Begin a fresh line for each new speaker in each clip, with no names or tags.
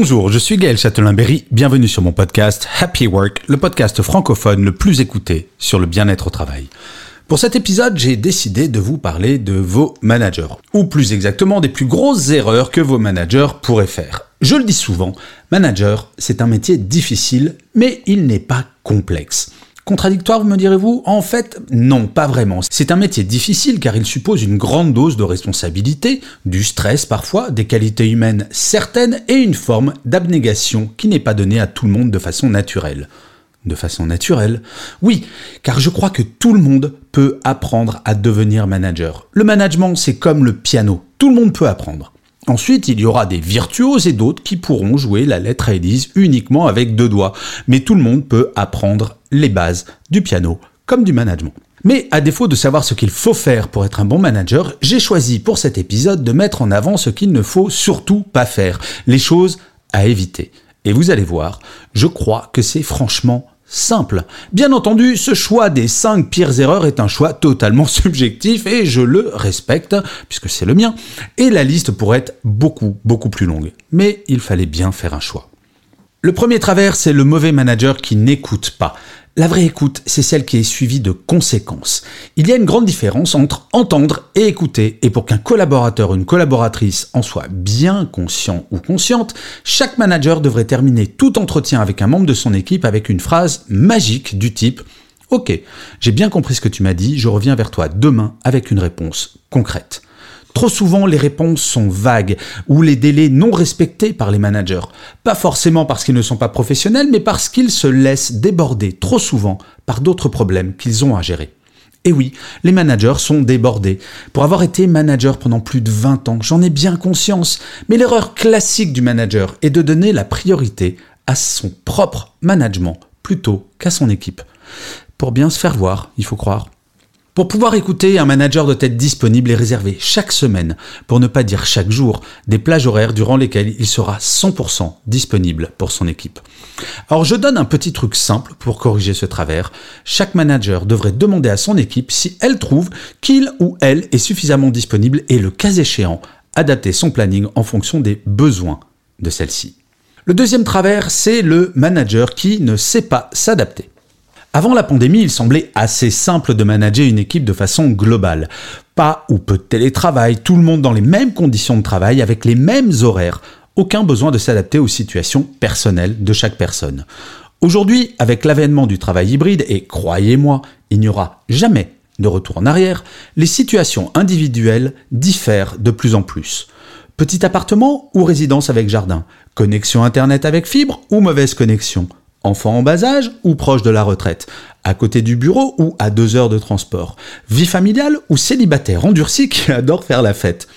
Bonjour, je suis Gaël Châtelain-Berry, bienvenue sur mon podcast Happy Work, le podcast francophone le plus écouté sur le bien-être au travail. Pour cet épisode, j'ai décidé de vous parler de vos managers, ou plus exactement des plus grosses erreurs que vos managers pourraient faire. Je le dis souvent, manager, c'est un métier difficile, mais il n'est pas complexe. Contradictoire, me direz-vous? En fait, non, pas vraiment. C'est un métier difficile car il suppose une grande dose de responsabilité, du stress parfois, des qualités humaines certaines et une forme d'abnégation qui n'est pas donnée à tout le monde de façon naturelle. De façon naturelle Oui, car je crois que tout le monde peut apprendre à devenir manager. Le management, c'est comme le piano, tout le monde peut apprendre. Ensuite, il y aura des virtuoses et d'autres qui pourront jouer la lettre Élise uniquement avec deux doigts. Mais tout le monde peut apprendre les bases du piano comme du management. Mais à défaut de savoir ce qu'il faut faire pour être un bon manager, j'ai choisi pour cet épisode de mettre en avant ce qu'il ne faut surtout pas faire, les choses à éviter. Et vous allez voir, je crois que c'est franchement simple. Bien entendu, ce choix des 5 pires erreurs est un choix totalement subjectif et je le respecte puisque c'est le mien. Et la liste pourrait être beaucoup, beaucoup plus longue. Mais il fallait bien faire un choix. Le premier travers, c'est le mauvais manager qui n'écoute pas. La vraie écoute, c'est celle qui est suivie de conséquences. Il y a une grande différence entre entendre et écouter, et pour qu'un collaborateur ou une collaboratrice en soit bien conscient ou consciente, chaque manager devrait terminer tout entretien avec un membre de son équipe avec une phrase magique du type Ok, j'ai bien compris ce que tu m'as dit, je reviens vers toi demain avec une réponse concrète. Trop souvent, les réponses sont vagues ou les délais non respectés par les managers. Pas forcément parce qu'ils ne sont pas professionnels, mais parce qu'ils se laissent déborder trop souvent par d'autres problèmes qu'ils ont à gérer. Et oui, les managers sont débordés. Pour avoir été manager pendant plus de 20 ans, j'en ai bien conscience. Mais l'erreur classique du manager est de donner la priorité à son propre management plutôt qu'à son équipe. Pour bien se faire voir, il faut croire. Pour pouvoir écouter, un manager doit être disponible et réservé chaque semaine, pour ne pas dire chaque jour, des plages horaires durant lesquelles il sera 100% disponible pour son équipe. Alors je donne un petit truc simple pour corriger ce travers. Chaque manager devrait demander à son équipe si elle trouve qu'il ou elle est suffisamment disponible et le cas échéant, adapter son planning en fonction des besoins de celle-ci. Le deuxième travers, c'est le manager qui ne sait pas s'adapter. Avant la pandémie, il semblait assez simple de manager une équipe de façon globale. Pas ou peu de télétravail, tout le monde dans les mêmes conditions de travail, avec les mêmes horaires. Aucun besoin de s'adapter aux situations personnelles de chaque personne. Aujourd'hui, avec l'avènement du travail hybride, et croyez-moi, il n'y aura jamais de retour en arrière, les situations individuelles diffèrent de plus en plus. Petit appartement ou résidence avec jardin, connexion Internet avec fibre ou mauvaise connexion, Enfant en bas âge ou proche de la retraite À côté du bureau ou à deux heures de transport Vie familiale ou célibataire endurci qui adore faire la fête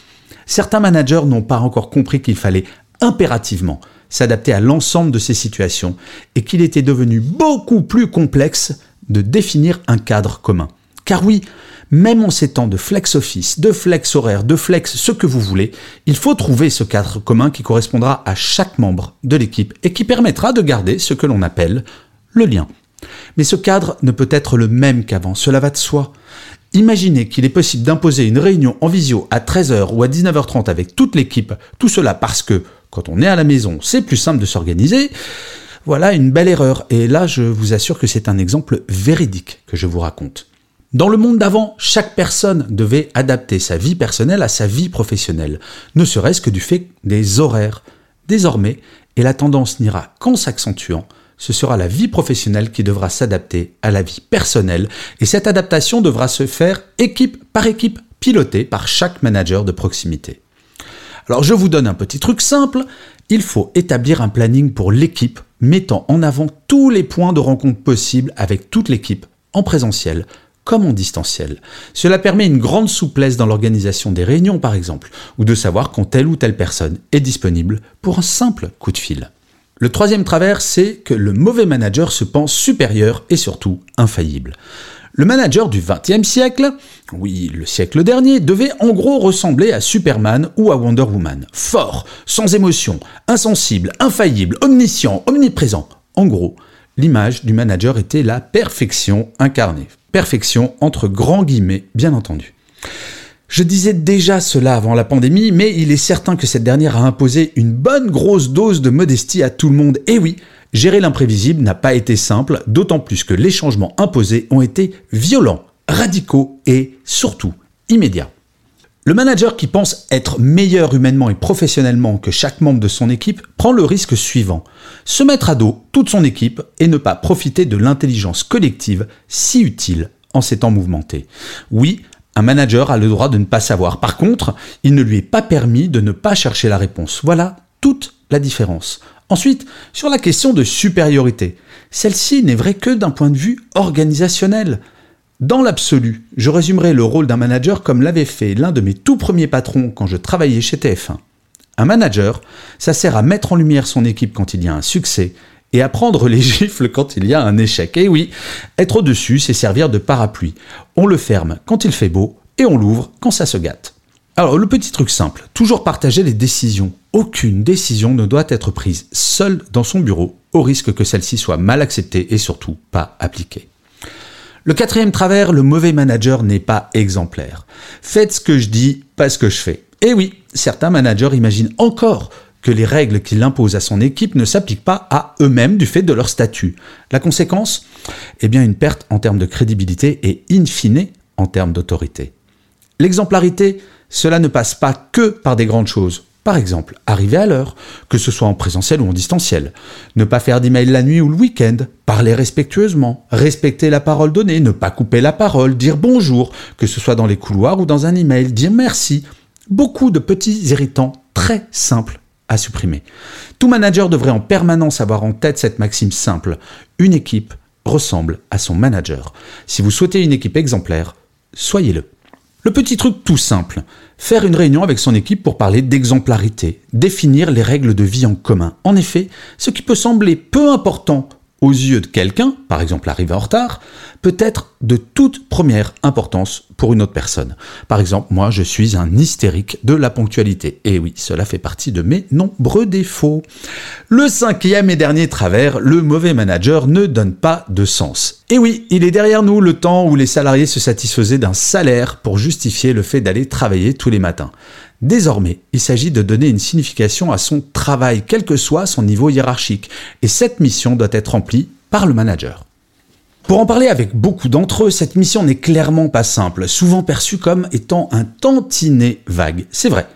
Certains managers n'ont pas encore compris qu'il fallait impérativement s'adapter à l'ensemble de ces situations et qu'il était devenu beaucoup plus complexe de définir un cadre commun. Car oui, même en ces temps de flex office, de flex horaire, de flex ce que vous voulez, il faut trouver ce cadre commun qui correspondra à chaque membre de l'équipe et qui permettra de garder ce que l'on appelle le lien. Mais ce cadre ne peut être le même qu'avant, cela va de soi. Imaginez qu'il est possible d'imposer une réunion en visio à 13h ou à 19h30 avec toute l'équipe, tout cela parce que, quand on est à la maison, c'est plus simple de s'organiser. Voilà une belle erreur, et là je vous assure que c'est un exemple véridique que je vous raconte. Dans le monde d'avant, chaque personne devait adapter sa vie personnelle à sa vie professionnelle, ne serait-ce que du fait des horaires. Désormais, et la tendance n'ira qu'en s'accentuant, ce sera la vie professionnelle qui devra s'adapter à la vie personnelle, et cette adaptation devra se faire équipe par équipe, pilotée par chaque manager de proximité. Alors je vous donne un petit truc simple, il faut établir un planning pour l'équipe mettant en avant tous les points de rencontre possibles avec toute l'équipe en présentiel comme en distanciel. Cela permet une grande souplesse dans l'organisation des réunions par exemple, ou de savoir quand telle ou telle personne est disponible pour un simple coup de fil. Le troisième travers, c'est que le mauvais manager se pense supérieur et surtout infaillible. Le manager du XXe siècle, oui, le siècle dernier, devait en gros ressembler à Superman ou à Wonder Woman. Fort, sans émotion, insensible, infaillible, omniscient, omniprésent. En gros, l'image du manager était la perfection incarnée. Perfection entre grands guillemets, bien entendu. Je disais déjà cela avant la pandémie, mais il est certain que cette dernière a imposé une bonne grosse dose de modestie à tout le monde. Et oui, gérer l'imprévisible n'a pas été simple, d'autant plus que les changements imposés ont été violents, radicaux et surtout immédiats. Le manager qui pense être meilleur humainement et professionnellement que chaque membre de son équipe prend le risque suivant. Se mettre à dos toute son équipe et ne pas profiter de l'intelligence collective si utile en ces temps mouvementés. Oui, un manager a le droit de ne pas savoir. Par contre, il ne lui est pas permis de ne pas chercher la réponse. Voilà toute la différence. Ensuite, sur la question de supériorité, celle-ci n'est vraie que d'un point de vue organisationnel. Dans l'absolu, je résumerai le rôle d'un manager comme l'avait fait l'un de mes tout premiers patrons quand je travaillais chez TF1. Un manager, ça sert à mettre en lumière son équipe quand il y a un succès et à prendre les gifles quand il y a un échec. Et oui, être au-dessus, c'est servir de parapluie. On le ferme quand il fait beau et on l'ouvre quand ça se gâte. Alors le petit truc simple, toujours partager les décisions. Aucune décision ne doit être prise seule dans son bureau, au risque que celle-ci soit mal acceptée et surtout pas appliquée. Le quatrième travers, le mauvais manager n'est pas exemplaire. Faites ce que je dis, pas ce que je fais. Et oui, certains managers imaginent encore que les règles qu'il impose à son équipe ne s'appliquent pas à eux-mêmes du fait de leur statut. La conséquence? Eh bien une perte en termes de crédibilité et in fine en termes d'autorité. L'exemplarité, cela ne passe pas que par des grandes choses. Par exemple, arriver à l'heure, que ce soit en présentiel ou en distanciel. Ne pas faire d'email la nuit ou le week-end. Parler respectueusement. Respecter la parole donnée. Ne pas couper la parole. Dire bonjour, que ce soit dans les couloirs ou dans un email. Dire merci. Beaucoup de petits irritants très simples à supprimer. Tout manager devrait en permanence avoir en tête cette maxime simple. Une équipe ressemble à son manager. Si vous souhaitez une équipe exemplaire, soyez-le. Le petit truc tout simple, faire une réunion avec son équipe pour parler d'exemplarité, définir les règles de vie en commun. En effet, ce qui peut sembler peu important aux yeux de quelqu'un, par exemple arrivé en retard, peut être de toute première importance pour une autre personne. Par exemple, moi, je suis un hystérique de la ponctualité. Et oui, cela fait partie de mes nombreux défauts. Le cinquième et dernier travers, le mauvais manager ne donne pas de sens. Et oui, il est derrière nous le temps où les salariés se satisfaisaient d'un salaire pour justifier le fait d'aller travailler tous les matins. Désormais, il s'agit de donner une signification à son travail, quel que soit son niveau hiérarchique, et cette mission doit être remplie par le manager. Pour en parler avec beaucoup d'entre eux, cette mission n'est clairement pas simple, souvent perçue comme étant un tantinet vague. C'est vrai.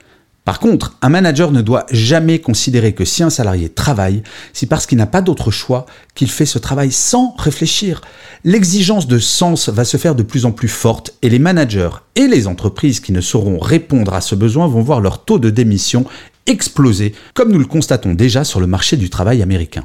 Par contre, un manager ne doit jamais considérer que si un salarié travaille, c'est parce qu'il n'a pas d'autre choix qu'il fait ce travail sans réfléchir. L'exigence de sens va se faire de plus en plus forte et les managers et les entreprises qui ne sauront répondre à ce besoin vont voir leur taux de démission exploser, comme nous le constatons déjà sur le marché du travail américain.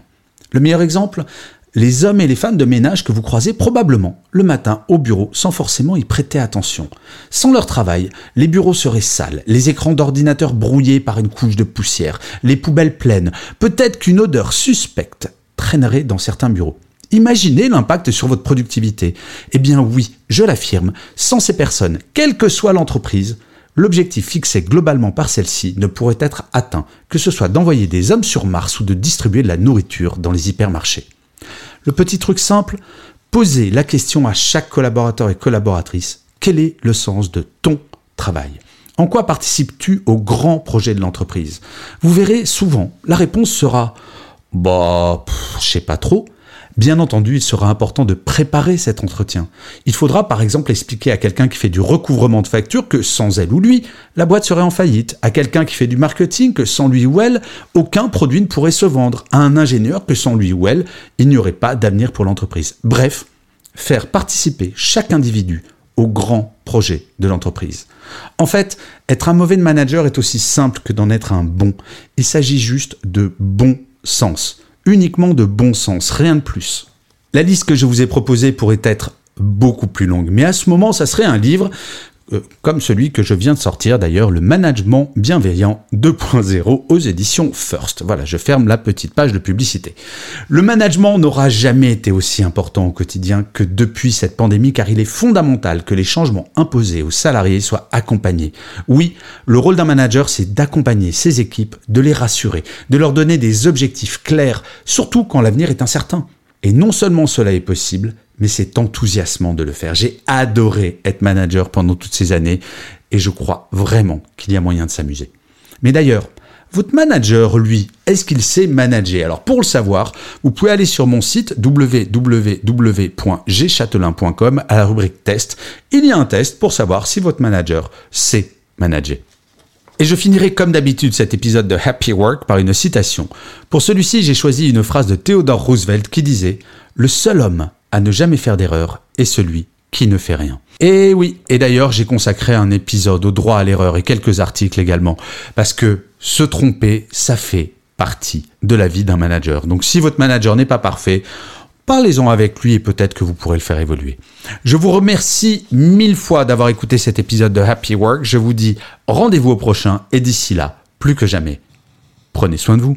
Le meilleur exemple? Les hommes et les femmes de ménage que vous croisez probablement le matin au bureau sans forcément y prêter attention. Sans leur travail, les bureaux seraient sales, les écrans d'ordinateur brouillés par une couche de poussière, les poubelles pleines, peut-être qu'une odeur suspecte traînerait dans certains bureaux. Imaginez l'impact sur votre productivité. Eh bien oui, je l'affirme, sans ces personnes, quelle que soit l'entreprise, l'objectif fixé globalement par celle-ci ne pourrait être atteint, que ce soit d'envoyer des hommes sur Mars ou de distribuer de la nourriture dans les hypermarchés. Le petit truc simple, posez la question à chaque collaborateur et collaboratrice. Quel est le sens de ton travail? En quoi participes-tu au grand projet de l'entreprise? Vous verrez souvent, la réponse sera Bah, je sais pas trop. Bien entendu, il sera important de préparer cet entretien. Il faudra par exemple expliquer à quelqu'un qui fait du recouvrement de factures que sans elle ou lui, la boîte serait en faillite, à quelqu'un qui fait du marketing que sans lui ou elle, aucun produit ne pourrait se vendre, à un ingénieur que sans lui ou elle, il n'y aurait pas d'avenir pour l'entreprise. Bref, faire participer chaque individu au grand projet de l'entreprise. En fait, être un mauvais manager est aussi simple que d'en être un bon. Il s'agit juste de bon sens uniquement de bon sens, rien de plus. La liste que je vous ai proposée pourrait être beaucoup plus longue. Mais à ce moment, ça serait un livre euh, comme celui que je viens de sortir d'ailleurs, le management bienveillant 2.0 aux éditions First. Voilà, je ferme la petite page de publicité. Le management n'aura jamais été aussi important au quotidien que depuis cette pandémie car il est fondamental que les changements imposés aux salariés soient accompagnés. Oui, le rôle d'un manager, c'est d'accompagner ses équipes, de les rassurer, de leur donner des objectifs clairs, surtout quand l'avenir est incertain. Et non seulement cela est possible, mais c'est enthousiasmant de le faire. J'ai adoré être manager pendant toutes ces années et je crois vraiment qu'il y a moyen de s'amuser. Mais d'ailleurs, votre manager, lui, est-ce qu'il sait manager? Alors pour le savoir, vous pouvez aller sur mon site www.gchatelain.com à la rubrique test. Il y a un test pour savoir si votre manager sait manager. Et je finirai comme d'habitude cet épisode de Happy Work par une citation. Pour celui-ci, j'ai choisi une phrase de Theodore Roosevelt qui disait ⁇ Le seul homme à ne jamais faire d'erreur est celui qui ne fait rien. Et oui, et d'ailleurs j'ai consacré un épisode au droit à l'erreur et quelques articles également, parce que se tromper, ça fait partie de la vie d'un manager. Donc si votre manager n'est pas parfait, parlez-en avec lui et peut-être que vous pourrez le faire évoluer. Je vous remercie mille fois d'avoir écouté cet épisode de Happy Work. Je vous dis rendez-vous au prochain et d'ici là, plus que jamais, prenez soin de vous.